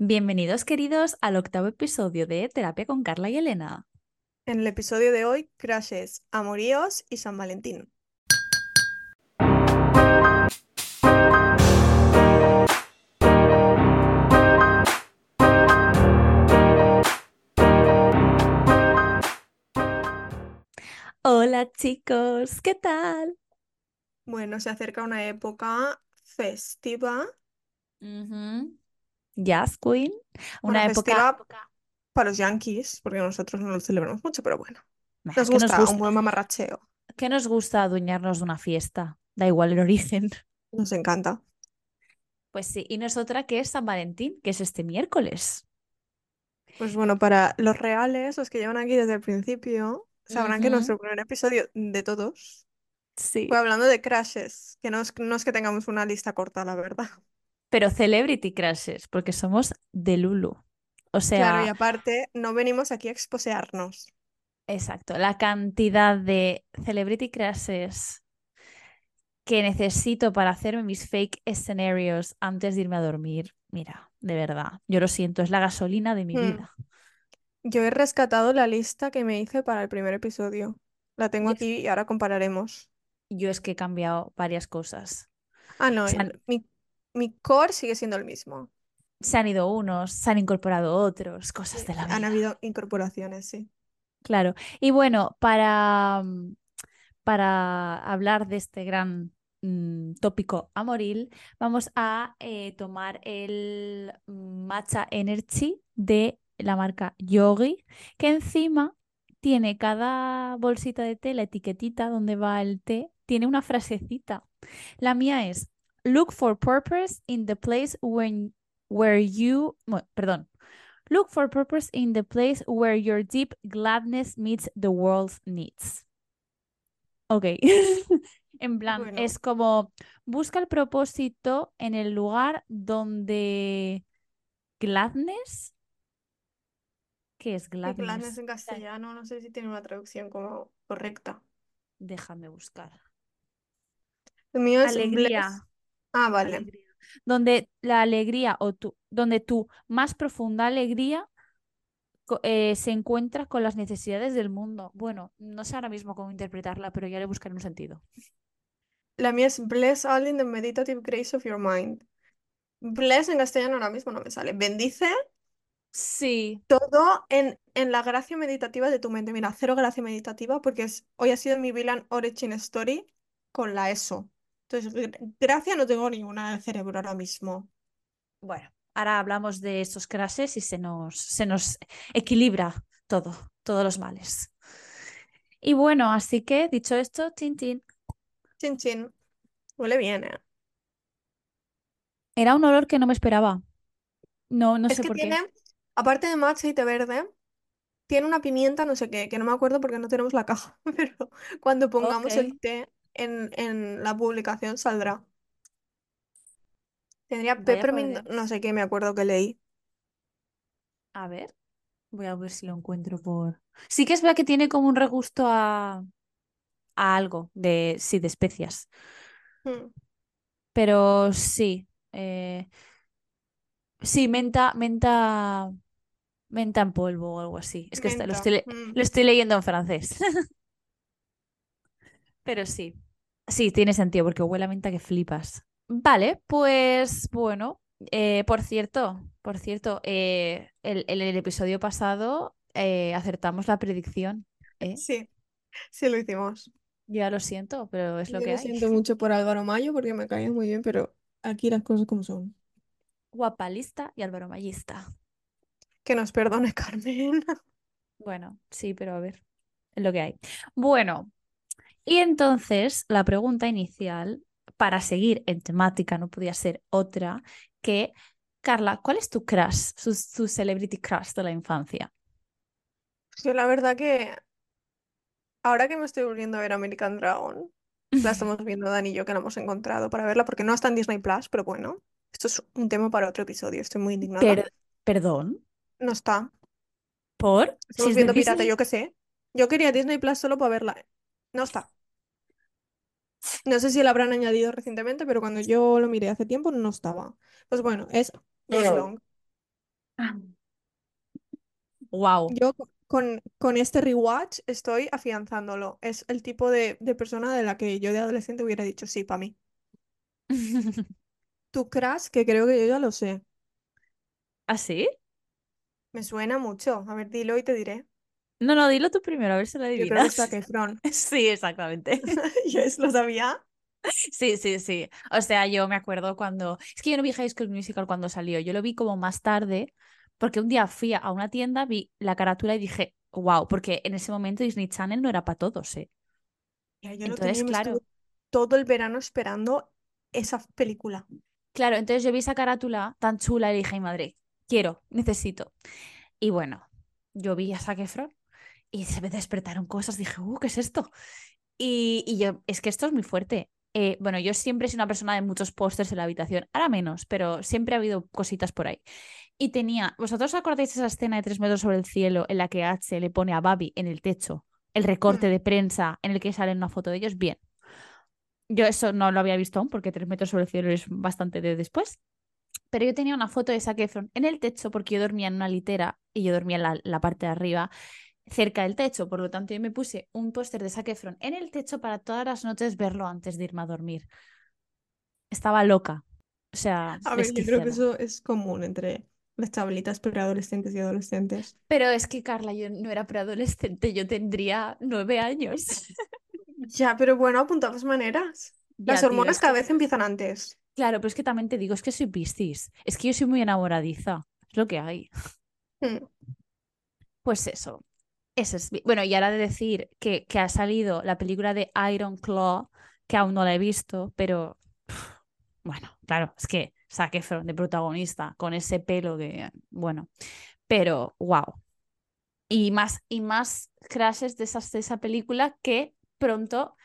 Bienvenidos, queridos, al octavo episodio de Terapia con Carla y Elena. En el episodio de hoy, crashes, amoríos y San Valentín. Hola chicos, ¿qué tal? Bueno, se acerca una época festiva. Jazz Queen, Bueno, una época... para los yankees, porque nosotros no lo celebramos mucho, pero bueno. Nos ¿qué nos gusta un buen mamarracheo. ¿Qué nos gusta adueñarnos de una fiesta? Da igual el origen. Nos encanta. Pues sí, y nosotras que es San Valentín, que es este miércoles. Pues bueno, para los reales, los que llevan aquí desde el principio, sabrán que nuestro primer episodio de todos Sí. fue hablando de crashes, que no es, no es que tengamos una lista corta, la verdad. Pero celebrity crushes, porque somos de Lulu. O Claro, y sea, aparte, no venimos aquí a exposearnos. exacto, la cantidad de celebrity crushes que necesito para hacerme mis fake escenarios antes de irme a dormir. Mira, de verdad, yo lo siento, es la gasolina de mi Hmm. vida. Yo he rescatado la lista que me hice para el primer episodio. La tengo aquí y ahora compararemos. yo es que he cambiado varias cosas. Ah, no, mi, mi core sigue siendo el mismo. se han ido unos, se han incorporado otros, cosas de la han vida. habido incorporaciones, sí. Claro. Y bueno, para, para hablar de este gran mm, tópico amoril, vamos a eh, tomar el Matcha Energy de la marca Yogi, que encima tiene cada bolsita de té, la etiquetita donde va el té, tiene una frasecita. La mía es, look for purpose in the place when, where you, perdón, Look for purpose in the place where your deep gladness meets the world's needs. Ok. En plan, Bueno, es como busca el propósito en el lugar donde gladness, ¿qué es gladness gladness? en castellano, no sé si tiene una traducción como correcta. Déjame buscar. El mío es. Alegría, Ah, vale. alegría. Donde la alegría o tu, donde tu más profunda alegría eh, se encuentra con las necesidades del mundo. Bueno, no sé ahora mismo cómo interpretarla, pero ya le buscaré un sentido. La mía es bless all in the meditative grace of your mind. Bless en castellano ahora mismo no me sale. Bendice Sí, todo en, en la gracia meditativa de tu mente. Mira, cero gracia meditativa porque es, hoy ha sido mi Villain Origin Story con la ESO. Entonces, gra- gracia no tengo ninguna en el cerebro ahora mismo. bueno, ahora hablamos de estos crashes y se nos, se nos equilibra todo, todos los males. Y bueno, así que dicho esto, chin chin, Chin chin. Huele bien, ¿eh? era un olor que no me esperaba. No, no Es sé que por tiene, qué. aparte de matcha y té verde, tiene una pimienta, no sé qué, que no me acuerdo porque no tenemos la caja, pero cuando pongamos el té en, en la publicación saldrá. Tendría vaya peppermint, no sé qué, me acuerdo que leí. A ver, voy a ver si lo encuentro por... Sí que es verdad que tiene como un regusto a, a algo de, sí, de especias. Mm, Pero sí, eh, sí, menta, menta, menta en polvo o algo así. Es que está- lo Menta. estoy, le- mm. lo estoy leyendo en francés. Pero sí, sí, tiene sentido porque huele a menta que flipas. Vale, pues bueno, eh, por cierto, por cierto, eh, el, el- el episodio pasado eh, acertamos la predicción, ¿eh? Sí, sí lo hicimos. Ya lo siento, pero es lo Yo que lo hay. siento mucho por Álvaro Mayo porque me caía muy bien, pero aquí las cosas como son. Guapalista y Álvaro Mayista. Que nos perdone Carmen. Bueno, sí, pero a ver, es lo que hay. Bueno, y entonces la pregunta inicial, para seguir en temática, no podía ser otra que, Carla, ¿cuál es tu crush, su, su celebrity crush de la infancia? Yo la verdad que ahora que me estoy volviendo a ver American Dragon, la estamos viendo Dani y yo que la hemos encontrado para verla porque no está en Disney Plus, pero bueno, esto es un tema para otro episodio, estoy muy indignada. Per- ¿Perdón? No está. ¿Por? Si Estamos es de viendo Pirata, Disney. yo qué sé. Yo quería Disney Plus solo para verla. No está. No sé si la habrán añadido recientemente, pero cuando yo lo miré hace tiempo no estaba. Pues bueno, es Long. Wow. Yo co- con, con este rewatch estoy afianzándolo. Es el tipo de, de persona de la que yo de adolescente hubiera dicho sí, para mí. Tu crush, que creo que yo ya lo sé. ¿Ah, sí? Me suena mucho. A ver, dilo y te diré. No, no, dilo tú primero, a ver si lo Yo creo que es Zac adivinas. Efron. Sí, exactamente. Yo es- lo sabía. Sí, sí, sí. O sea, yo me acuerdo cuando... Es que yo no vi High School Musical cuando salió, yo lo vi como más tarde, porque un día fui a una tienda, vi la carátula y dije, wow, porque en ese momento Disney Channel no era para todos, ¿eh? Ya, yo Entonces, claro, todo el verano esperando esa película. claro, entonces yo vi esa carátula tan chula y dije, "Ay, madre, quiero, necesito. Y bueno, yo vi a Zac Efron y se me despertaron cosas, dije, uh, ¿qué es esto? Y, y yo, es que esto es muy fuerte. Eh, bueno, yo siempre he sido una persona de muchos pósters en la habitación, ahora menos, pero siempre ha habido cositas por ahí. Y tenía, ¿vosotros os acordáis esa escena de tres metros sobre el cielo en la que H le pone a Babi en el techo el recorte Mm. de prensa en el que sale una foto de ellos? Bien. Yo eso no lo había visto aún porque tres metros sobre el cielo es bastante de después. Pero yo tenía una foto de Zac Efron en el techo porque yo dormía en una litera y yo dormía en la, la parte de arriba cerca del techo. Por lo tanto, yo me puse un póster de Zac Efron en el techo para todas las noches verlo antes de irme a dormir. Estaba loca. O sea, A ver, yo creo que eso es común entre las chavalitas preadolescentes y adolescentes. Pero es que, Carla, yo no era preadolescente, yo tendría nueve años. Ya, pero bueno, apuntamos maneras. Las Ya, hormonas cada que... vez empiezan antes. Claro, pero es que también te digo, es que soy Piscis. Es que yo soy muy enamoradiza. Es lo que hay. Mm. Pues eso. Ese es... Bueno, y ahora de decir que, que ha salido la película de Iron Claw, que aún no la he visto, pero bueno, claro, es que Zac Efron de protagonista con ese pelo que, bueno, pero wow. Y más, y más crashes de, esas, de esa película que pronto,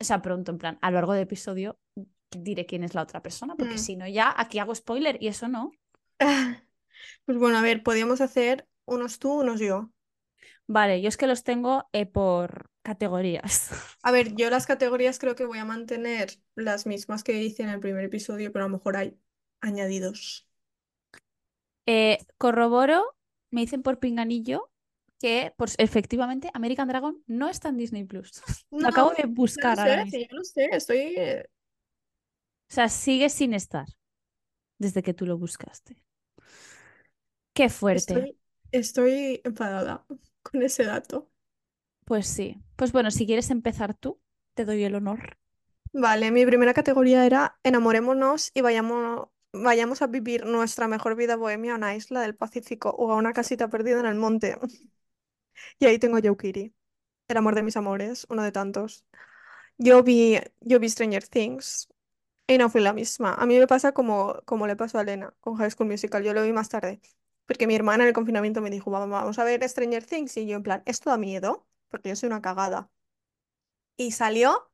o sea, pronto, en plan, a lo largo del episodio diré quién es la otra persona, porque Mm. si no ya aquí hago spoiler y eso no. Pues bueno, a ver, podríamos hacer unos tú, unos yo. Vale, yo es que los tengo eh, por categorías. A ver, yo las categorías creo que voy a mantener las mismas que hice en el primer episodio, pero a lo mejor hay añadidos. Eh, corroboro, me dicen por pinganillo que pues, efectivamente American Dragon no está en Disney Plus. Lo No, acabo de buscar ahora sé, mismo. ya lo sé, estoy... eh, O sea, sigue sin estar desde que tú lo buscaste. Qué fuerte. Estoy, estoy enfadada con ese dato. Pues sí. Pues bueno, si quieres empezar tú, te doy el honor. Vale, mi primera categoría era enamorémonos y vayamos, vayamos a vivir nuestra mejor vida bohemia a una isla del Pacífico o a una casita perdida en el monte. Y ahí tengo Kitty, el amor de mis amores, uno de tantos. Yo vi, yo vi Stranger Things y no fui la misma. A mí me pasa como, como le pasó a Elena con High School Musical. Yo lo vi más tarde. Porque mi hermana en el confinamiento me dijo, "Vamos a ver Stranger Things. Y yo en plan, ¿esto da miedo? Porque yo soy una cagada. Y salió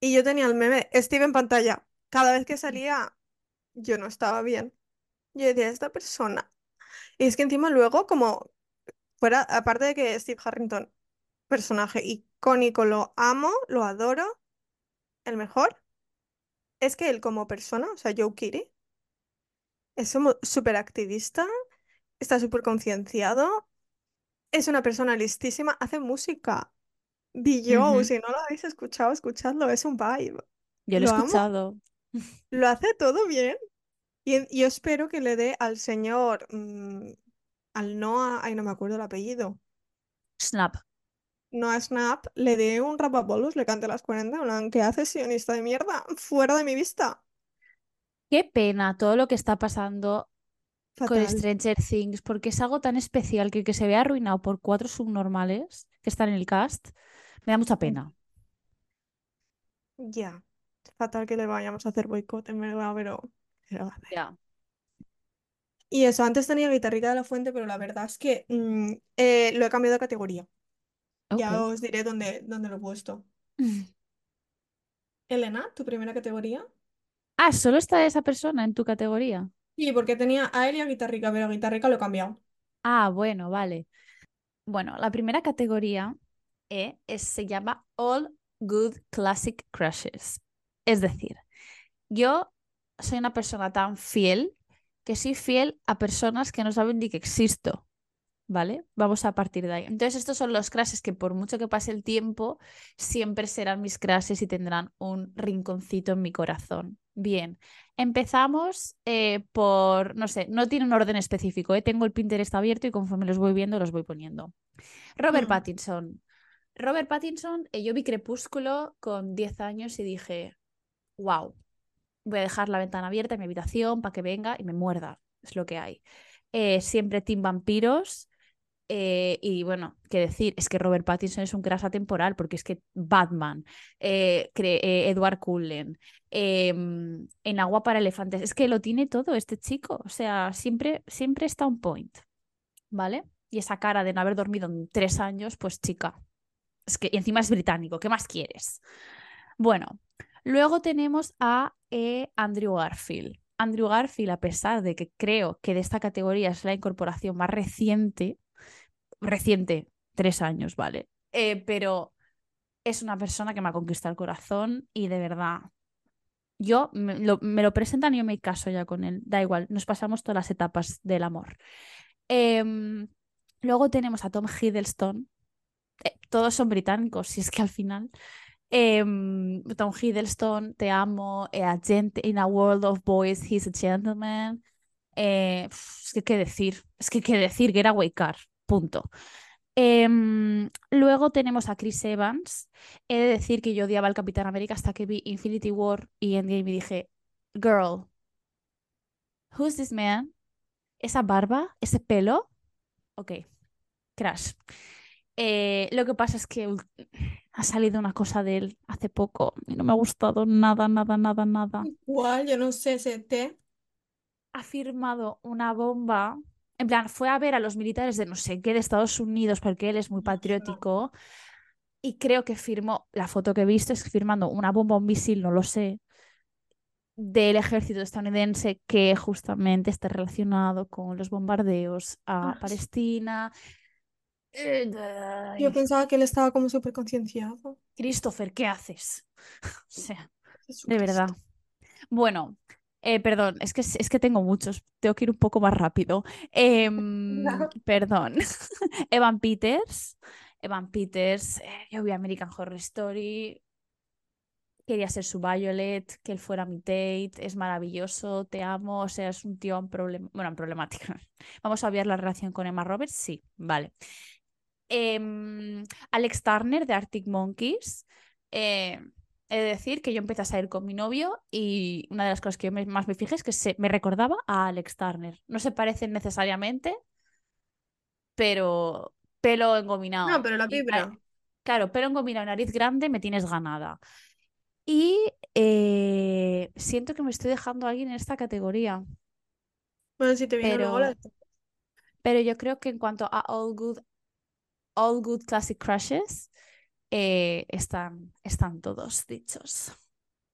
y yo tenía el meme Steve en pantalla. Cada vez que salía, yo no estaba bien. Yo decía, esta persona. Y es que encima luego, como fuera, aparte de que Steve Harrington, personaje icónico, lo amo, lo adoro, el mejor, es que él como persona, o sea, Joe Keery, es súper activista, está súper concienciado, es una persona listísima, hace música. Ujú. si no lo habéis escuchado, escuchadlo, es un vibe. Yo lo he amo, escuchado. lo hace todo bien. Y yo espero que le dé al señor, mm, al Noah, ay, no me acuerdo el apellido, Snap. Noah Snap, le dé un rapapolvos, le cante las 40, en plan, ¿qué haces, sionista de mierda? Fuera de mi vista. Qué pena todo lo que está pasando con. Stranger Things, porque es algo tan especial que que se vea arruinado por cuatro subnormales que están en el cast, me da mucha pena. Ya, fatal que le vayamos a hacer boicot, en verdad, pero... pero. Y eso, antes tenía Guitarrica de la Fuente, pero la verdad es que mm, eh, lo he cambiado de categoría. Ya os diré dónde, dónde lo he puesto. Elena, ¿tu primera categoría? Ah, solo está esa persona en tu categoría. Sí, porque tenía a él y a Guitarrica, pero a Guitarrica lo he cambiado. Ah, bueno, vale. Bueno, la primera categoría eh, es- se llama All Good Classic Crushes. Es decir, yo soy una persona tan fiel, que soy fiel a personas que no saben ni que existo. ¿Vale? Vamos a partir de ahí. Entonces, estos son los crashes que por mucho que pase el tiempo, siempre serán mis crashes y tendrán un rinconcito en mi corazón. Bien, empezamos eh, por, no sé, no tiene un orden específico, ¿eh? tengo el Pinterest abierto y conforme los voy viendo los voy poniendo. Robert Mm. Pattinson. Robert Pattinson, eh, yo vi Crepúsculo con 10 años y dije, wow, voy a dejar la ventana abierta en mi habitación para que venga y me muerda, es lo que hay. Siempre Team Vampiros. Eh, y bueno, qué decir, es que Robert Pattinson es un crash atemporal, porque es que Batman, eh, eh, Edward Cullen, em, en Agua para Elefantes, es que lo tiene todo este chico, o sea, siempre, siempre está on point, ¿vale? Y esa cara de no haber dormido tres años, pues chica, es que encima es británico, ¿qué más quieres? Bueno, luego tenemos a Andrew Garfield. Andrew Garfield, a pesar de que creo que de esta categoría es la incorporación más reciente, reciente, tres años, ¿vale? Eh, pero es una persona que me ha conquistado el corazón y de verdad, yo me lo, presentan y yo me caso ya con él, da igual, nos pasamos todas las etapas del amor. Em, luego tenemos a Tom Hiddleston, Eh, todos son británicos, si es que al final... Em, Tom Hiddleston, te amo. eh, a gent in a world of boys, he's a gentleman. Es que qué decir, es que qué decir, que era Car, punto. Em, luego tenemos a Chris Evans. He de decir que yo odiaba al Capitán América hasta que vi Infinity War y Endgame y dije, girl, who's this man? ¿Esa barba? ¿Ese pelo? Ok, crash. Eh, lo que pasa es que ha salido una cosa de él hace poco y no me ha gustado nada, nada, nada, nada. Igual, yo no sé, ese té. Ha firmado una bomba. En plan, fue a ver a los militares de no sé qué de Estados Unidos porque él es muy patriótico y creo que firmó, la foto que he visto es firmando una bomba o un misil, no lo sé, del ejército estadounidense que justamente está relacionado con los bombardeos a Ah, Palestina. Yo pensaba que él estaba como súper concienciado. Christopher, ¿qué haces? O sea, de verdad. Bueno, eh, perdón, es que, es que tengo muchos, tengo que ir un poco más rápido. Em, perdón. Evan Peters. Evan Peters, eh, yo vi American Horror Story. Quería ser su Violet, que él fuera mi Tate, es maravilloso, te amo, o sea, es un tío en problem- bueno, en problemática. Vamos a obviar la relación con Emma Roberts, sí, vale. Em, Alex Turner de Arctic Monkeys. He de decir que yo empecé a salir con mi novio y una de las cosas que yo me- más me fijé es que se, me recordaba a Alex Turner. No se parecen necesariamente, pero pelo engominado. No, pero la vibra. claro, pelo engominado nariz grande, me tienes ganada. Y eh, siento que me estoy dejando a alguien en esta categoría, Bueno, si te viene luego la... pero, pero yo creo que en cuanto a All Good, All Good Classic Crushes, eh, están, están todos dichos.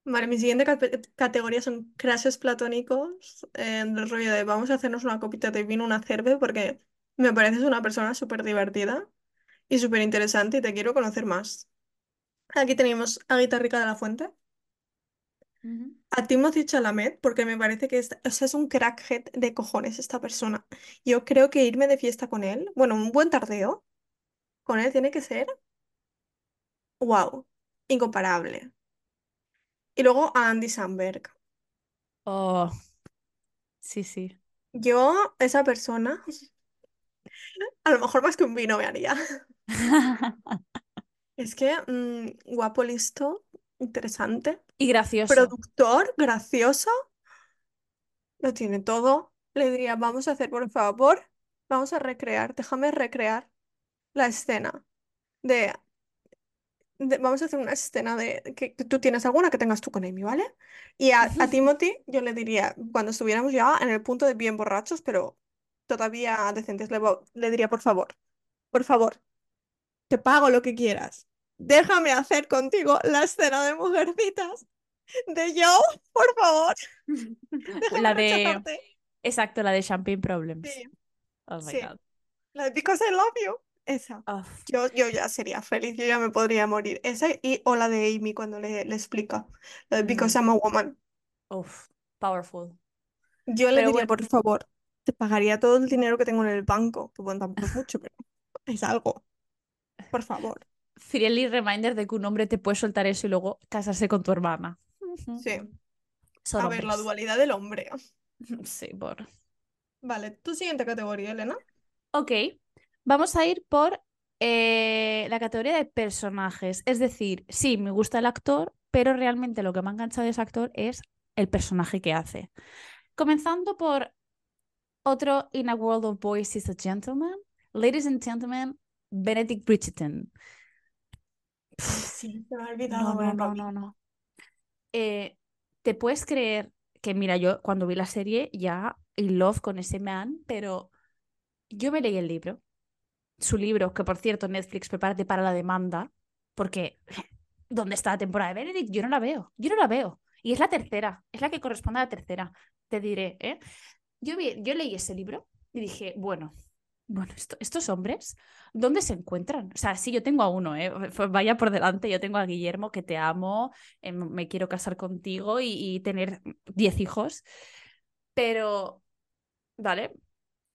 Vale, mi siguiente cate- categoría son crashes platónicos, eh, del rollo de vamos a hacernos una copita de vino, una cerve, porque me pareces una persona súper divertida y súper interesante y te quiero conocer más. Aquí tenemos a Guitarrica de la Fuente, Ujú. a Timothy Chalamet, porque me parece que es, o sea, es un crackhead de cojones esta persona. Yo creo que irme de fiesta con él, bueno, un buen tardeo con él tiene que ser, wow, incomparable. Y luego a Andy Samberg. Oh, sí, sí. Yo, esa persona, a lo mejor más que un vino me haría. Es que mm, guapo, listo, interesante, Y gracioso. productor, gracioso, lo tiene todo. Le diría, vamos a hacer, por favor, vamos a recrear, déjame recrear la escena de, de- vamos a hacer una escena de que, que tú tienes alguna que tengas tú con Amy, ¿vale? Y a, a Timothy yo le diría, cuando estuviéramos ya en el punto de bien borrachos, pero todavía decentes, le, le diría, por favor, por favor, te pago lo que quieras. Déjame hacer contigo la escena de Mujercitas de Joe, por favor, déjame La de, rechazarte. exacto, la de Champagne Problems. Sí, Oh my sí. God. La de Because I Love You. Esa. Oh, Yo, yo ya sería feliz, yo ya me podría morir. Esa y o la de Amy cuando le, le explica. La de Because I'm a Woman. uf, powerful. Yo le Pero diría, bueno, por favor, te pagaría todo el dinero que tengo en el banco, que bueno, tampoco es mucho, pero es algo, por favor. friendly reminder de que un hombre te puede soltar eso y luego casarse con tu hermana. Sí. Son A ver, la dualidad del hombre. Sí, por. Vale, tu siguiente categoría, Elena. Ok, vamos a ir por eh, la categoría de personajes. Es decir, sí, me gusta el actor, pero realmente lo que me ha enganchado de ese actor es el personaje que hace. Comenzando por otro In a World of Boys is a Gentleman. Ladies and gentlemen, Benedict Bridgerton. Sí, se me ha olvidado No, no, no, no. Eh, ¿te puedes creer que, mira, yo cuando vi la serie ya in love con ese man, pero yo me leí el libro, su libro, que por cierto, Netflix, prepárate para la demanda, porque ¿dónde está la temporada de Benedict? Yo no la veo, yo no la veo. Y es la tercera, es la que corresponde a la tercera, te diré, ¿eh? Yo, vi, yo leí ese libro y dije, bueno, bueno, esto- estos hombres, ¿dónde se encuentran? O sea, sí, yo tengo a uno, ¿eh? Vaya por delante, yo tengo a Guillermo, que te amo, eh, me quiero casar contigo y, y tener 10 hijos, pero, ¿vale?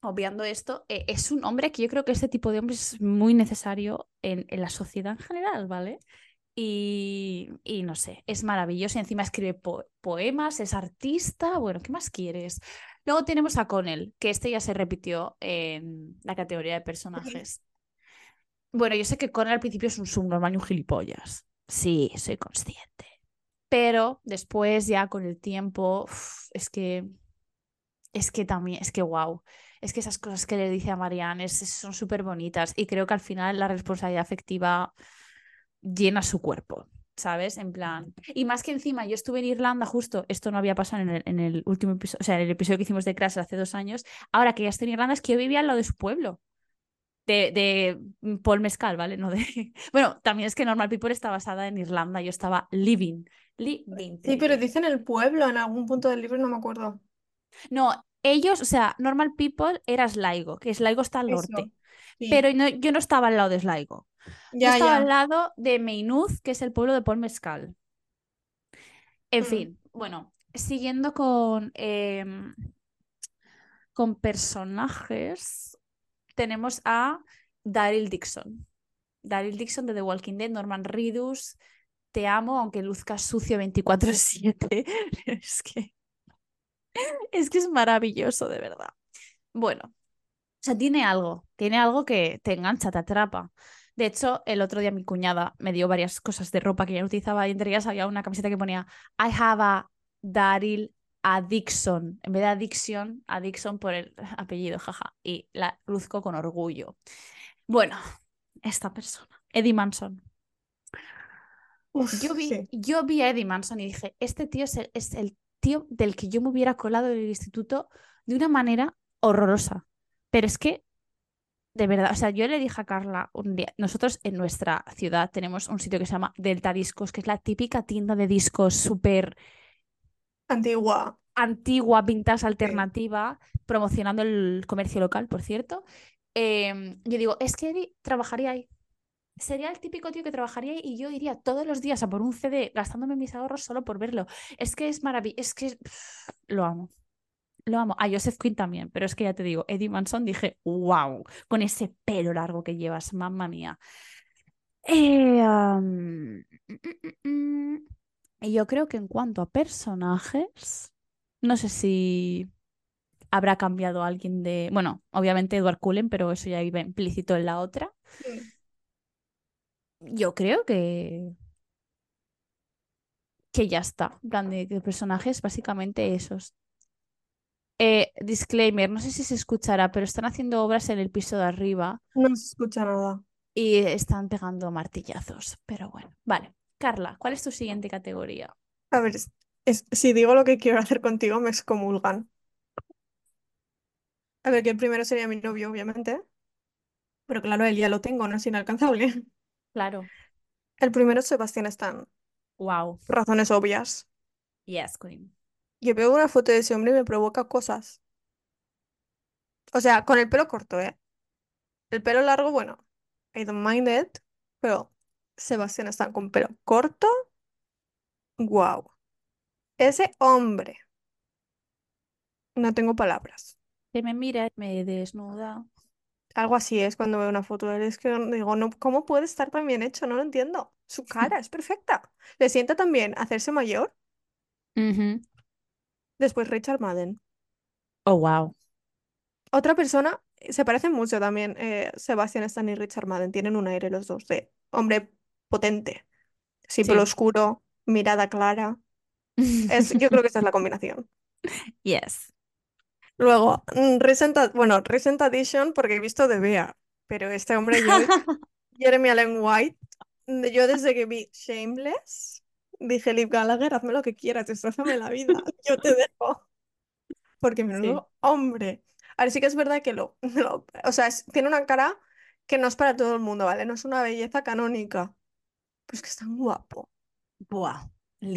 Obviando esto, eh, es un hombre que yo creo que este tipo de hombre es muy necesario en, en la sociedad en general, ¿vale? Y, y no sé, es maravilloso. Y encima escribe po- poemas, es artista. Bueno, ¿qué más quieres? Luego tenemos a Connell, que este ya se repitió en la categoría de personajes. Bueno, yo sé que Connell al principio es un subnormal y un gilipollas. Sí, soy consciente. Pero después, ya con el tiempo, uf, es que. Es que también, es que wow. Es que esas cosas que le dice a Marianne es- son súper bonitas. Y creo que al final la responsabilidad afectiva llena su cuerpo, ¿sabes? En plan. Y más que encima, yo estuve en Irlanda justo, esto no había pasado en el, en el último episodio, o sea, en el episodio que hicimos de Crash hace dos años. Ahora que ya estoy en Irlanda, es que yo vivía al lado de su pueblo. De, de Paul Mescal, ¿vale? No de... Bueno, también es que Normal People está basada en Irlanda. Yo estaba living. Living, Sí, pero dicen el pueblo en algún punto del libro, no me acuerdo. No, ellos, o sea, Normal People era Sligo, que Sligo está al norte. Sí. Pero no- yo no estaba al lado de Sligo. Yo Ya, estaba al lado de Maynooth, que es el pueblo de Paul Mescal. En Mm. fin, bueno, siguiendo con, em, con personajes, tenemos a Daryl Dixon. Daryl Dixon de The Walking Dead, Norman Reedus, te amo, aunque luzca sucio 24/7. Es que, es que es maravilloso, de verdad. Bueno, o sea, tiene algo, tiene algo que te engancha, te atrapa. De hecho, el otro día mi cuñada me dio varias cosas de ropa que ya no utilizaba y entre ellas había una camiseta que ponía I have a Daryl Addiction. En vez de adicción, addiction por el apellido, jaja. Y la luzco con orgullo. Bueno, esta persona, Eddie Manson. Uf, Yo vi, sí. yo vi a Eddie Manson y dije, este tío es el, es el tío del que yo me hubiera colado en el instituto de una manera horrorosa. Pero es que de verdad, o sea, yo le dije a Carla un día, nosotros en nuestra ciudad tenemos un sitio que se llama Delta Discos, que es la típica tienda de discos súper Antigua. antigua, vintage, alternativa, promocionando el comercio local, por cierto. Em, yo digo, es que Eddie trabajaría ahí. Sería el típico tío que trabajaría y yo iría todos los días a por un CD gastándome mis ahorros solo por verlo. Es que es maravilloso, es que lo amo. Lo amo. A Joseph Quinn también, pero es que ya te digo, Eddie Manson dije, wow, con ese pelo largo que llevas, mamma mía. Eh, mm, mm, mm. Y yo creo que en cuanto a personajes, no sé si habrá cambiado alguien de. Bueno, obviamente Edward Cullen, pero eso ya iba implícito en la otra. Mm. Yo creo que. que ya está. En plan de, de personajes, básicamente esos. Eh, disclaimer, no sé si se escuchará, pero están haciendo obras en el piso de arriba No se escucha nada. y están pegando martillazos. Pero bueno, vale. Carla, ¿cuál es tu siguiente categoría? A ver, es- es- si digo lo que quiero hacer contigo, me excomulgan. A ver, que el primero sería mi novio, obviamente. Pero claro, él ya lo tengo, no es inalcanzable. Claro. El primero es Sebastián Stan. Wow. Razones obvias. Yes, Queen. Yo veo una foto de ese hombre y me provoca cosas. O sea, con el pelo corto, ¿eh? El pelo largo, bueno, I don't mind it. Pero Sebastián Stan con pelo corto, wow. Ese hombre No tengo palabras. Que me mira y me desnuda. Algo así es cuando veo una foto de él. Es que digo, no, ¿cómo puede estar tan bien hecho? No lo entiendo. Su cara es perfecta. Le sienta también hacerse mayor. Ujú. Después Richard Madden. Oh, wow. Otra persona, se parecen mucho también, eh, Sebastian Stan y Richard Madden. Tienen un aire los dos de hombre potente. Sí, pelo Sí. oscuro, mirada clara. Es, yo creo que esa es la combinación. Yes. Luego, mm, Recent, bueno, Recent Addition, porque he visto de Bea, pero este hombre, yo, Jeremy Allen White, mm, yo desde que vi Shameless, dije, Liv Gallagher, hazme lo que quieras, destrozame la vida, yo te dejo. Porque menudo hombre. Ahora sí que es verdad que lo, lo- o sea, es- tiene una cara que no es para todo el mundo, ¿vale? No es una belleza canónica, pero es que es tan guapo. Buah,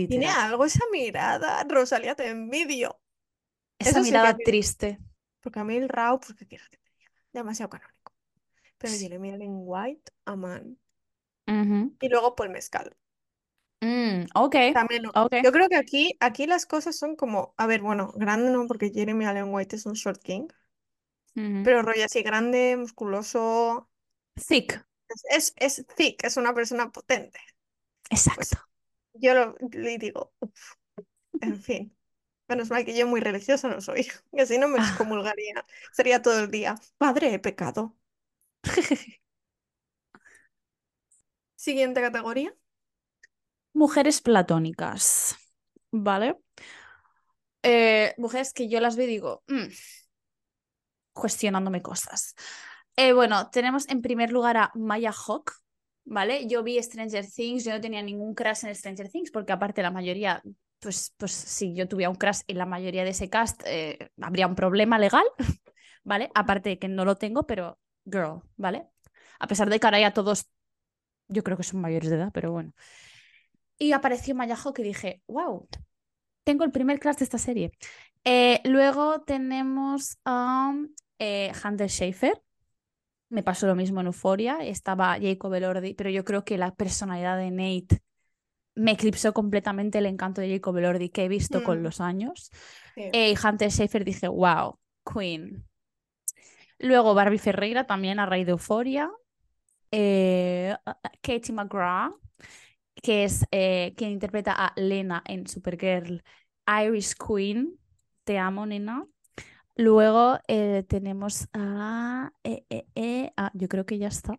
Tiene literal. algo esa mirada, Rosalía, te envidio. Esa Eso sí que mirada triste. Porque a mí el Rao, pues qué quieres que te diga, demasiado canónico. Pero Sí. Jeremy Allen White, a man. Y luego Paul Mescal. Mm, ok, También, no. ok. yo creo que aquí, aquí las cosas son como, a ver, bueno, grande no, porque Jeremy Allen White es un short king, pero rollo así grande, musculoso, Thick. es, es, es thick, es una persona potente. Exacto. Yo lo, le digo, uf, en fin. Menos mal que yo muy religiosa no soy, que si no me Ah. excomulgaría. Sería todo el día, padre, he pecado. Siguiente categoría. Mujeres platónicas. ¿Vale? Eh, mujeres que yo las veo y digo, "Mm", cuestionándome cosas. Eh, bueno, tenemos en primer lugar a Maya Hawke, ¿vale? Yo vi Stranger Things, yo no tenía ningún crush en Stranger Things, porque aparte la mayoría, pues, pues si yo tuviera un crush en la mayoría de ese cast, eh, habría un problema legal, ¿vale? Aparte de que no lo tengo, pero girl, ¿vale? A pesar de que ahora ya todos, yo creo que son mayores de edad, pero bueno. Y apareció Maya Hawke y dije, wow, tengo el primer crush de esta serie. Eh, luego tenemos a eh, Hunter Schafer. Me pasó lo mismo en Euphoria. Estaba Jacob Elordi, pero yo creo que la personalidad de Nate me eclipsó completamente el encanto de Jacob Elordi que he visto con Mm. los años. Sí. Eh, y Hunter Schafer dije, wow, Queen. Luego Barbie Ferreira, también a raíz de Euphoria. Eh, Katie McGrath, que es eh, quien interpreta a Lena en Supergirl. Irish Queen, te amo, nena. Luego tenemos a, yo creo que ya está.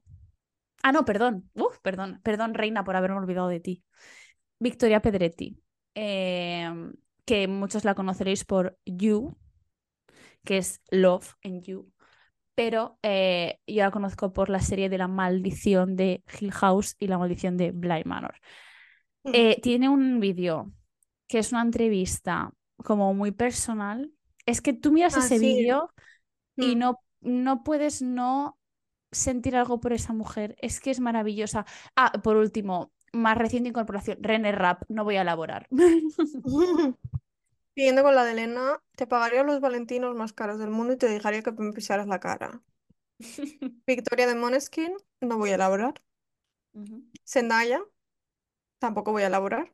Ah, no, perdón. Uf, perdón, perdón, Reina, por haberme olvidado de ti. Victoria Pedretti, eh, que muchos la conoceréis por You, que es Love en You. Pero eh, yo la conozco por la serie de La Maldición de Hill House y La Maldición de Bly Manor. Eh, tiene un vídeo que es una entrevista como muy personal. Es que tú miras Ah, ese sí. vídeo y Mm. no, no puedes no sentir algo por esa mujer. Es que es maravillosa. Ah, por último, más reciente incorporación, René Rapp, no voy a elaborar. Siguiendo con la de Elena, te pagaría los valentinos más caros del mundo y te dejaría que me pisaras la cara. Victoria de Måneskin, no voy a elaborar. Zendaya, tampoco voy a elaborar.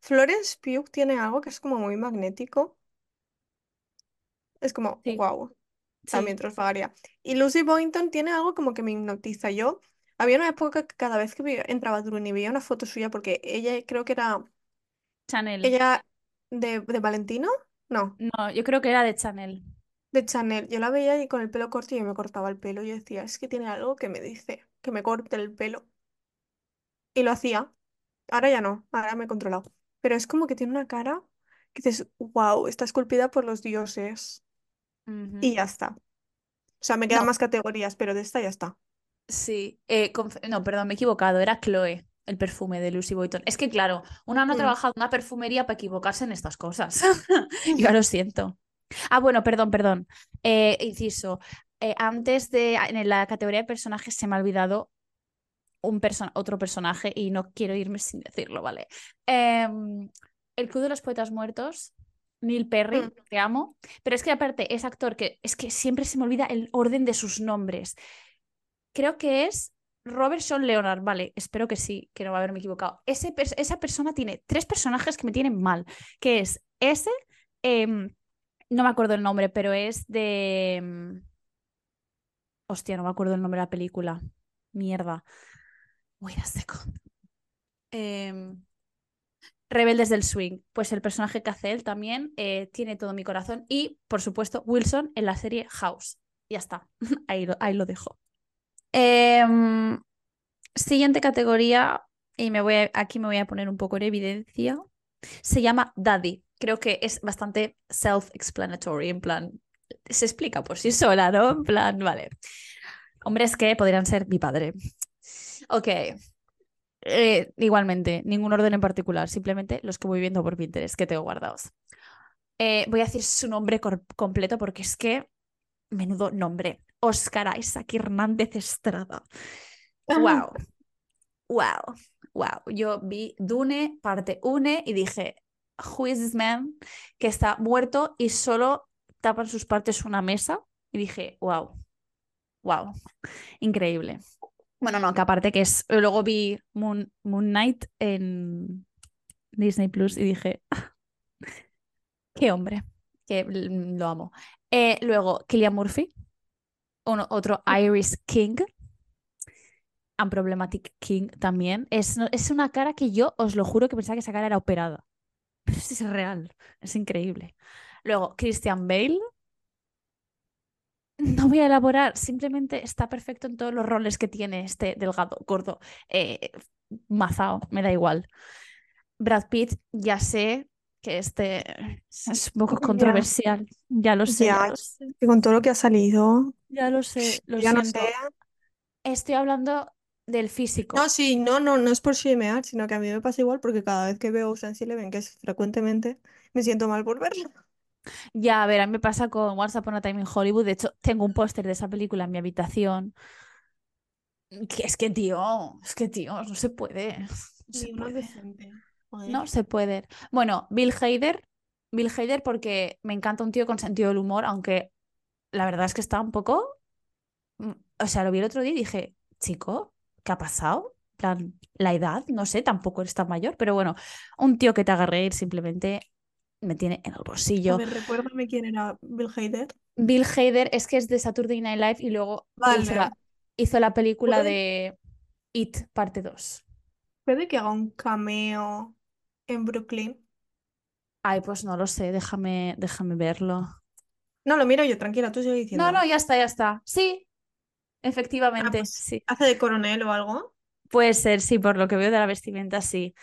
Florence Pugh tiene algo que es como muy magnético. Es como, Sí, wow, también sí, te los pagaría. Y Lucy Boynton tiene algo como que me hipnotiza. Yo, había una época que cada vez que vi- entraba a Drun y veía una foto suya, porque ella creo que era, Chanel. ella de, de Valentino, no, No, yo creo que era de Chanel. de Chanel. Yo la veía y con el pelo corto y yo me cortaba el pelo. Yo decía, es que tiene algo que me dice que me corte el pelo. Y lo hacía. Ahora ya no, ahora me he controlado. Pero es como que tiene una cara que dices, wow, está esculpida por los dioses. Ujú. Y ya está. O sea, me quedan No, más categorías, pero de esta ya está. Sí. eh, no, perdón, me he equivocado. Era Chloe, el perfume de Lucy Boyton. Es que, claro, una no ha trabajado en una perfumería para equivocarse en estas cosas. Yo lo siento. Ah, bueno, perdón, perdón. Eh, inciso. eh, antes de, en la categoría de personajes se me ha olvidado un perso- otro personaje y no quiero irme sin decirlo, ¿vale? Em, el Club de los Poetas Muertos, Neil Perry, Mm. te amo, pero es que aparte es actor que es que siempre se me olvida el orden de sus nombres. Creo que es Robert Sean Leonard, vale, espero que sí, que no va a haberme equivocado. Ese esa persona tiene tres personajes que me tienen mal, que es ese, em, no me acuerdo el nombre, pero es de... mm, Hostia, no me acuerdo el nombre de la película. Mierda. Wait a second. Em, Rebeldes del Swing. Pues el personaje que hace él también eh, tiene todo mi corazón. Y, por supuesto, Wilson en la serie House. Ya está. Ahí ahí lo dejo. Em, siguiente categoría. Y me voy aquí me voy a poner un poco en evidencia. Se llama Daddy. Creo que es bastante self-explanatory. En plan, se explica por sí sola, ¿no? En plan, vale. Hombres que podrían ser mi padre. Ok. Eh, igualmente, ningún orden en particular, simplemente los que voy viendo por Pinterest que tengo guardados. Eh, voy a decir su nombre completo porque es que, menudo nombre, Oscar Isaac Hernández Estrada. Wow, wow, wow. Yo vi Dune, parte 1 y dije, Who is this man? Que está muerto y solo tapa en sus partes una mesa. Y dije, wow, wow, increíble. Bueno, no, que aparte que es. Luego vi Moon, Moon Knight en Disney Plus y dije, "Ah, qué hombre, que lo amo. Eh, luego, Killian Murphy, uno- otro Iris King, Unproblematic King también. Es, es una cara que yo os lo juro que pensaba que esa cara era operada. Pero es real, es increíble. Luego, Christian Bale. No voy a elaborar, simplemente está perfecto en todos los roles que tiene este delgado, gordo, eh, mazao, me da igual. Brad Pitt, ya sé que este es un poco Ya. controversial, ya lo sé, ya Ya, lo sé, que con todo lo que ha salido, ya lo sé, lo ya no siento. sé. Estoy hablando del físico. No, sí, no, no, no es por shamear, sino que a mí me pasa igual porque cada vez que veo Ocean's Eleven, que es frecuentemente, me siento mal por verla. Ya, a ver, a mí me pasa con Once Upon a Time in Hollywood. De hecho, tengo un póster de esa película en mi habitación. Que es que, tío, es que, tío, no se puede. No se Ni puede. decente. No se puede. Bueno, Bill Hader. Bill Hader porque me encanta un tío con sentido del humor, aunque la verdad es que está un poco... mm, O sea, lo vi el otro día y dije, chico, ¿qué ha pasado? Plan, la edad, no sé, tampoco eres tan mayor, pero bueno, un tío que te haga reír simplemente me tiene en el A bolsillo. ver, recuérdame quién era Bill Hader. Bill Hader es que es de Saturday Night Live y luego hizo la, hizo la película Puede, de It, parte 2. puede que haga un cameo en Brooklyn. Ay, pues no lo sé, déjame, déjame verlo. No, lo miro yo, tranquila, tú sigue No, diciéndolo. no, ya está, ya está. Sí, Ah, efectivamente, pues sí. hace de coronel o algo. Puede ser, sí, por lo que veo de la vestimenta, sí.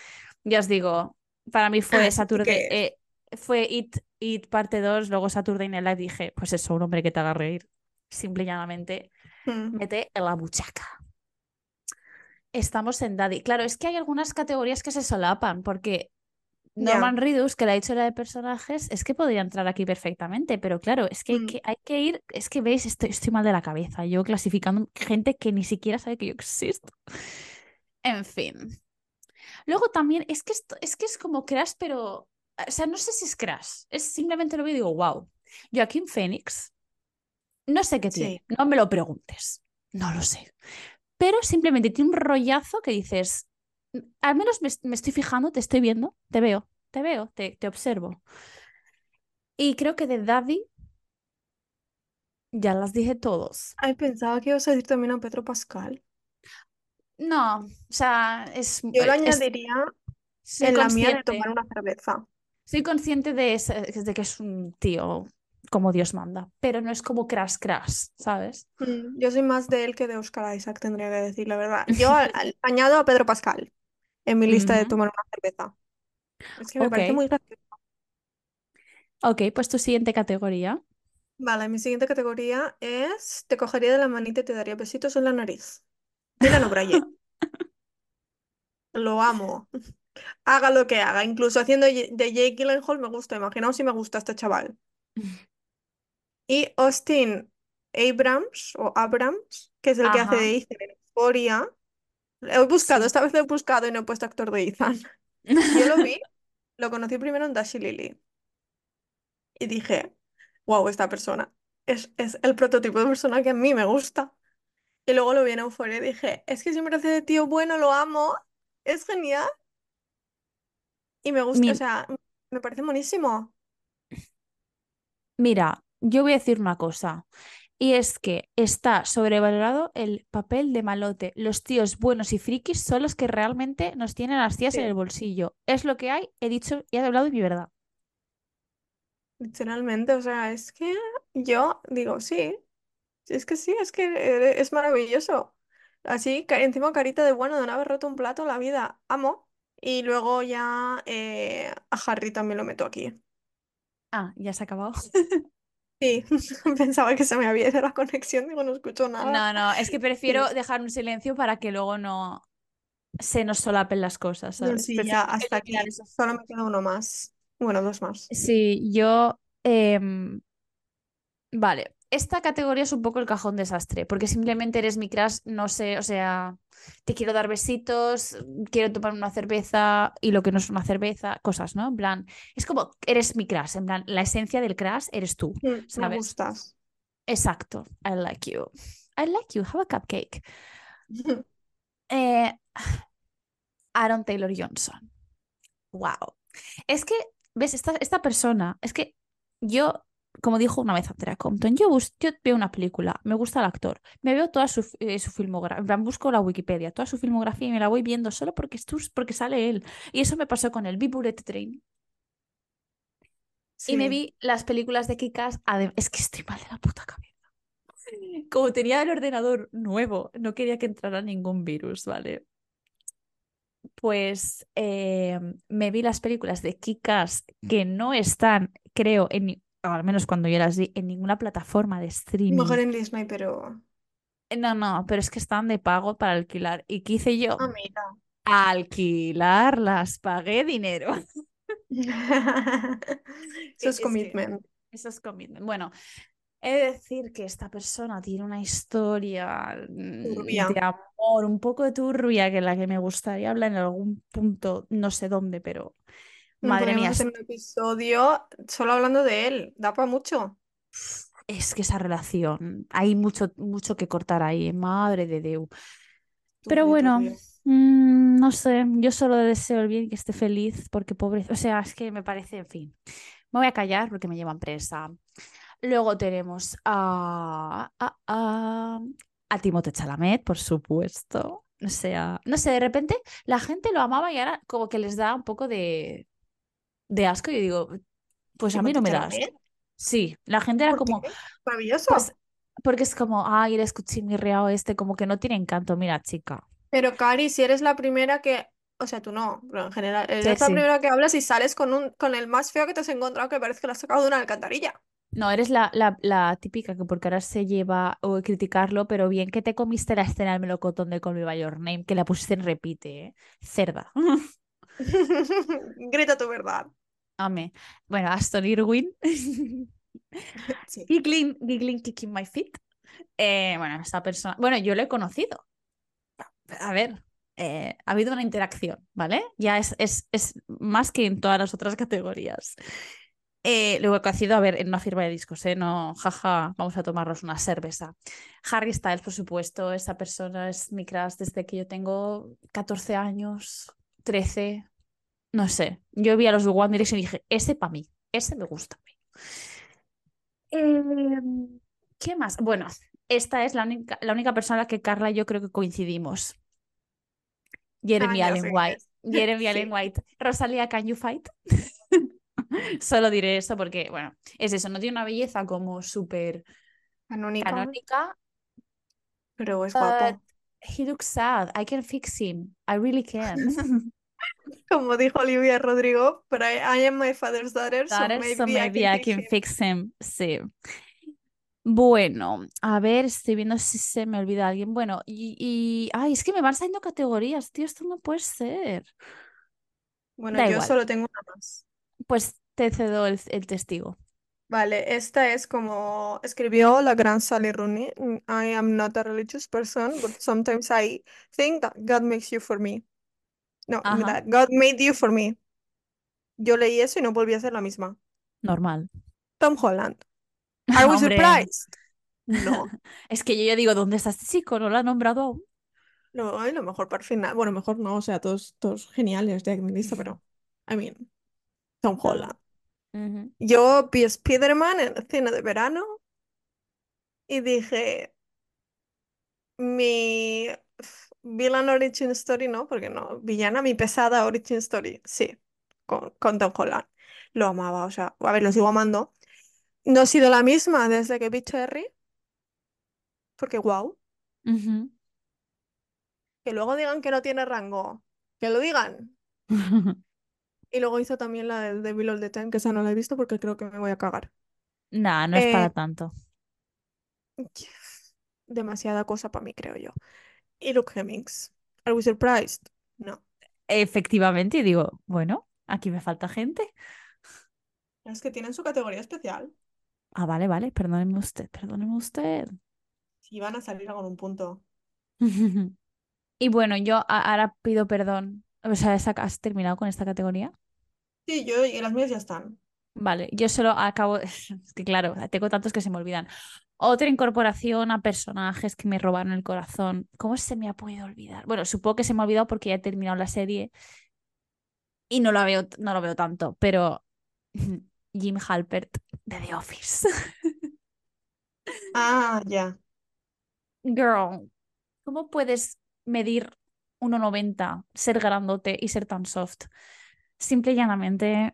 Ya os digo, para mí Ah, fue sí Saturday, eh, fue It, It parte 2, luego Saturday Night Live, dije, pues eso, un hombre que te haga reír. Simple y llanamente, Mm, mete en la buchaca. Estamos en Daddy. Claro, es que hay algunas categorías que se solapan, porque Norman Reedus, que la ha dicho la de personajes, es que podría entrar aquí perfectamente, pero claro, es que hay Mm. que, hay que ir, es que veis, estoy, estoy mal de la cabeza, yo clasificando gente que ni siquiera sabe que yo existo. En fin. Luego también, es que esto, es que es como Crash, pero, o sea, no sé si es Crash, es simplemente lo veo y digo, wow. Joaquín Phoenix, no sé qué tiene, Sí. no me lo preguntes, no lo sé, pero simplemente tiene un rollazo que dices, al menos me, me estoy fijando, te estoy viendo, te veo, te veo, te, te observo. Y creo que de Daddy ya las dije todos. Ay, pensaba que ibas a decir también a Pedro Pascal. No, o sea, es, Yo lo es- añadiría en la mía de tomar una cerveza. soy consciente de, ese- de que es un tío como Dios manda, pero no es como Crash Crash, ¿sabes? Mm, Yo soy más de él que de Oscar Isaac, tendría que decir la verdad. Yo al- al- añado a Pedro Pascal en mi lista de tomar una cerveza. Es que me Ok, parece muy gracioso. ok, pues tu siguiente categoría. Vale, mi siguiente categoría es te cogería de la manita y te daría besitos en la nariz. Dylan O'Brien. Lo amo. Haga lo que haga. Incluso haciendo ye- de Jake Gyllenhaal me gusta. Imaginaos si me gusta este chaval. Y Austin Abrams o Abrams, que es el que hace Ajá, de Ethan en Euphoria. He buscado, esta vez lo he buscado y no he puesto actor de Ethan. Yo lo vi, lo conocí primero en Dash y Lily. Y dije, wow, esta persona es, es el prototipo de persona que a mí me gusta. Y luego lo vi en Euphoria y dije, es que siempre hace de tío bueno, lo amo, es genial. Y me gusta, o sea, me parece buenísimo. Mira, yo voy a decir una cosa. Y es que está sobrevalorado el papel de malote. Los tíos buenos y frikis son los que realmente nos tienen las tías en el bolsillo. Es lo que hay, he dicho y he hablado de mi verdad. literalmente, o sea, es que yo digo, sí, es que sí, es que es maravilloso. Así, encima carita de bueno de no haber roto un plato la vida, amo. Y luego ya eh, a Harry también lo meto aquí. Ah, ya se ha acabado. Sí, pensaba que se me había ido la conexión, digo, no escucho nada. No, no, es que Sí, prefiero dejar un silencio para que luego no se nos solapen las cosas, no, ¿sabes? sí, ya hasta eliminar aquí. Solo me queda uno más. Bueno, dos más. Sí, yo... em, Vale, esta categoría es un poco el cajón desastre, porque simplemente eres mi crush, no sé, o sea, te quiero dar besitos, quiero tomar una cerveza y lo que no es una cerveza, cosas, ¿no? En plan, es como eres mi crush, en plan, la esencia del crush eres tú, Mm, Me ¿sabes? gustas. Exacto, I like you. I like you, have a cupcake. Eh, Aaron Taylor Johnson. Wow. Es que, ¿ves? Esta, esta persona, es que yo, como dijo una vez Andrea Compton, yo, yo veo una película, me gusta el actor, me veo toda su, eh, su filmografía, busco la Wikipedia, toda su filmografía y me la voy viendo solo porque, porque sale él. Y eso me pasó con el Be Bullet Train. Y me vi las películas de Kikas. Es que estoy mal de la puta cabeza. Como tenía el ordenador nuevo, no quería que entrara ningún virus, ¿vale? Pues eh, me vi las películas de Kikas que no están, creo, en, o al menos cuando yo las vi, en ninguna plataforma de streaming. mejor en Disney, pero... Eh, No, no, pero es que están de pago para alquilar. ¿Y qué hice yo? Ah, mira. Alquilarlas, pagué dinero. Eso es Es que commitment. eso es commitment. Bueno, he de decir que esta persona tiene una historia mm, Turbia. de amor un poco turbia que la que me gustaría hablar en algún punto, no sé dónde, pero madre mía, hacer un episodio solo hablando de él. Da para mucho. Es que esa relación, hay mucho, mucho que cortar ahí, madre de Dios. Pero bueno, mm, no sé, yo solo deseo el bien que esté feliz, porque pobre, o sea, es que me parece, en fin, me voy a callar porque me llevan presa. Luego tenemos a, a, a, a Timothée Chalamet, por supuesto. O sea, no sé, de repente la gente lo amaba y ahora como que les da un poco de, de asco. Y yo digo, pues a mí no me da Chalamet. asco. Sí, la gente era como, Maravilloso. pues, porque es como, ay, el escuchimirriao este, como que no tiene encanto. Mira, chica. Pero Cari, si eres la primera que... O sea, tú no, pero en general, Sí, eres la sí. primera que hablas y sales con un con el más feo que te has encontrado que parece que lo has sacado de una alcantarilla. No, eres la, la, la típica que porque ahora se lleva o criticarlo, pero bien que te comiste la escena del melocotón de Call Me By Your Name, que la pusiste en repite, ¿eh? Cerda. Grita tu verdad. Ame. Bueno, Aston Irwin. Sí. Giggling, giggling, kicking my feet. Eh, bueno, esta persona. Bueno, yo lo he conocido. A ver, eh, ha habido una interacción, ¿vale? Ya es, es, es más que en todas las otras categorías. Eh, lo he conocido, a ver, en una firma de discos, ¿eh? No, jaja, vamos a tomarnos una cerveza. Harry Styles, por supuesto, esa persona es mi crush desde que yo tengo 14 años, 13, no sé. Yo vi a los de One Direction y dije, ese para mí, ese me gusta a mí. Em, ¿qué más? Bueno, esta es la única, la única persona que Carla y yo creo que coincidimos. Ah, Jeremy ya Allen White. Jeremy Allen. White. Rosalía, can you fight? Solo diré eso porque, bueno, es eso, no tiene una belleza como súper Canónica, canónica. pero es But guapo. He looks sad. I can fix him. I really can. Como dijo Olivia Rodrigo, but I, I am my father's daughter, so maybe I can I fix him. fix him. Sí. Bueno, a ver, estoy viendo si se me olvida alguien. Bueno, y, y- Ay, es que me van saliendo categorías, tío, esto no puede ser. Bueno, Da yo igual, solo tengo una más. pues te cedo el, el testigo. Vale, esta es como escribió la gran Sally Rooney. mm, I am not a religious person, but sometimes I think that God makes you for me. No, Ajá, that God made you for me. Yo leí eso y no volví a ser la misma. normal. Tom Holland. Are we Hombre, surprised? No. es que yo ya digo, ¿dónde está este chico? No lo ha nombrado aún. No, ay, lo mejor para el final. Bueno, mejor no, o sea, todos, todos geniales de mi lista, pero I mean, Tom No, Yo vi Spider-Man en el cine de verano y dije, mi villain origin story no, porque no, villana, mi pesada origin story, sí, con, con Tom Holland. Lo amaba, o sea, a ver, lo sigo amando. No ha sido la misma desde que vi Cherry, porque wow, que luego digan que no tiene rango, que lo digan. Y luego hizo también la del Devil All the Time, que esa no la he visto porque creo que me voy a cagar. Nah, no es Eh, para tanto. demasiada cosa para mí, creo yo. Y Luke Hemmings. ¿Are we surprised? No. Efectivamente, y digo, bueno, aquí me falta gente. Es que tienen su categoría especial. Ah, vale, vale, perdóneme usted, perdóneme usted. Si van a salir con un punto. Y bueno, yo ahora pido perdón. O sea, ¿has terminado con esta categoría? Sí, yo y las mías ya están. Vale, yo solo acabo. Es que claro, tengo tantos que se me olvidan. Otra incorporación a personajes que me robaron el corazón. ¿Cómo se me ha podido olvidar? Bueno, supongo que se me ha olvidado porque ya he terminado la serie y no la veo, no lo veo tanto, pero Jim Halpert de The Office. Ah, ya. Girl, ¿cómo puedes medir 1,90, ser grandote y ser tan soft? Simple y llanamente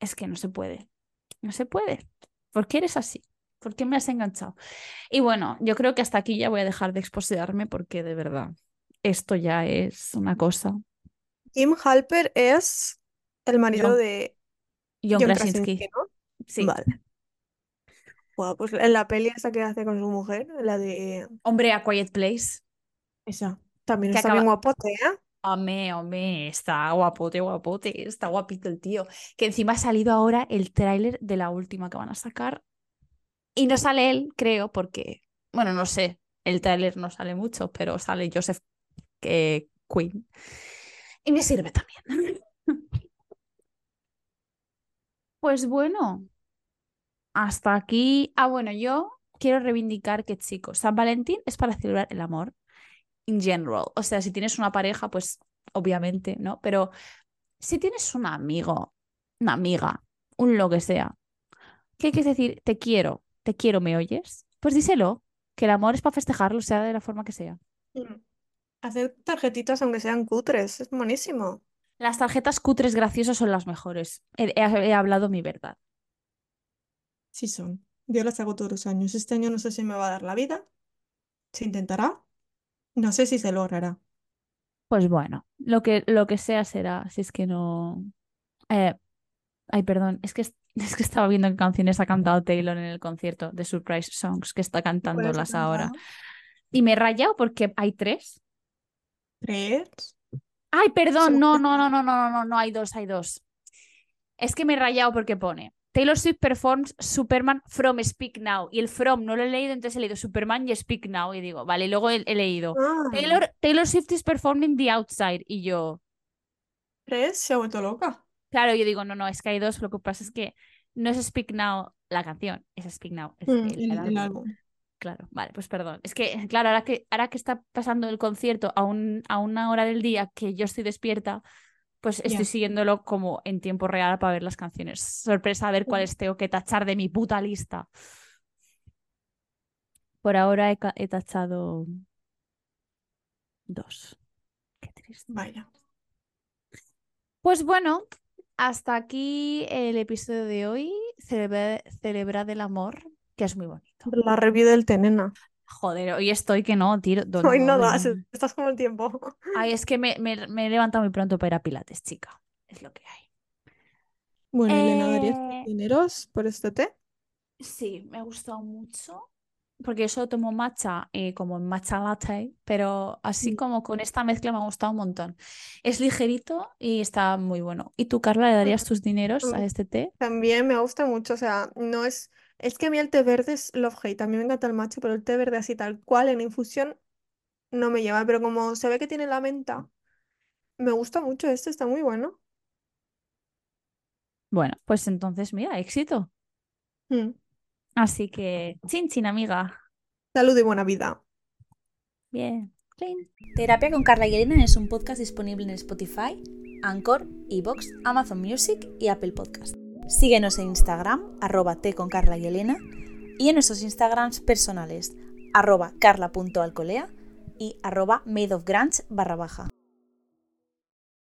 es que no se puede. No se puede. ¿Por qué eres así? ¿Por qué me has enganchado? Y bueno, yo creo que hasta aquí ya voy a dejar de exposearme porque de verdad, esto ya es una cosa. Jim Halper es el marido John, de John John Krasinski. Krasinski, ¿no? Sí. Vale. Bueno, pues en la peli esa que hace con su mujer, la de Hombre, A Quiet Place. esa, también Que está bien acaba. guapote, ¿eh? Hombre, hombre, está guapote, guapote, está guapito el tío. Que encima ha salido ahora el tráiler de la última que van a sacar. Y no sale él, creo, porque, bueno, no sé, el tráiler no sale mucho, pero sale Joseph eh, Quinn. Y me sirve también. Pues bueno, hasta aquí. Ah, bueno, yo quiero reivindicar que, chicos, San Valentín es para celebrar el amor in general. O sea, si tienes una pareja, pues obviamente, ¿no? Pero si tienes un amigo, una amiga, un lo que sea, ¿qué quieres decir? Te quiero, te quiero, ¿me oyes? Pues díselo, que el amor es para festejarlo, sea de la forma que sea. Hacer tarjetitas aunque sean cutres, es buenísimo. Las tarjetas cutres graciosas son las mejores. He, he- he hablado mi verdad. Sí son. Yo las hago todos los años. Este año no sé si me va a dar la vida. Se intentará. No sé si se logrará. Pues bueno, lo que, lo que sea será, si es que no... Eh, ay, perdón, es que, es, que estaba viendo qué canciones ha cantado Taylor en el concierto de Surprise Songs, que está ¿Y cuáles cantándolas ahora. Y me he rayado porque hay tres. ¿Tres? Ay, perdón, no, no, no, no, no, no, no, no, hay dos, hay dos. Es que me he rayado porque pone Taylor Swift performs Superman from Speak Now. Y el from no lo he leído, entonces he leído Superman y Speak Now. Y digo, vale, y luego he, he leído Ah, Taylor, Taylor Swift is performing The Outside. Y yo, ¿tres? Se ha vuelto loca. claro, yo digo, no, no, es que hay dos. Lo que pasa es que no es Speak Now la canción, es Speak Now es Mm, el, el álbum. Claro, vale, pues perdón. Es que, claro, ahora que, ahora que está pasando el concierto a, un, a una hora del día que yo estoy despierta, pues estoy siguiéndolo como en tiempo real para ver las canciones. Sorpresa a ver cuáles tengo que tachar de mi puta lista. Por ahora he, tachado dos. Qué triste. Vaya. Pues bueno, hasta aquí el episodio de hoy. Celebra- Celebrad el amor, que es muy bonito. La review del Tenena. Joder, hoy estoy que no, tiro. Hoy no das, estás como el tiempo. Ay, es que me, me- me he levantado muy pronto para ir a Pilates, chica. Es lo que hay. Bueno, Elena, ¿darías Eh, dineros por este té? sí, me ha gustado mucho. Porque yo solo tomo matcha eh, como en matcha latte, pero así Mm. como con esta mezcla me ha gustado un montón. Es ligerito y está muy bueno. ¿Y tú, Carla, le darías tus dineros a Mm, este té? También me gusta mucho, o sea, no es... Es que a mí el té verde es love hate, también me encanta el matcha, pero el té verde así tal cual en infusión no me lleva, pero como se ve que tiene la menta, me gusta mucho este, está muy bueno. Bueno, pues entonces, mira, éxito. Mm. Así que, chin, chin, amiga. Salud y buena vida. Bien. Clean. Terapia con Carla y Elena es un podcast disponible en Spotify, Anchor, Evox, Amazon Music y Apple Podcast. Síguenos en Instagram, arroba T con Carla y Elena, y en nuestros Instagrams personales, arroba carla.alcolea y arroba madeofgrants barra baja.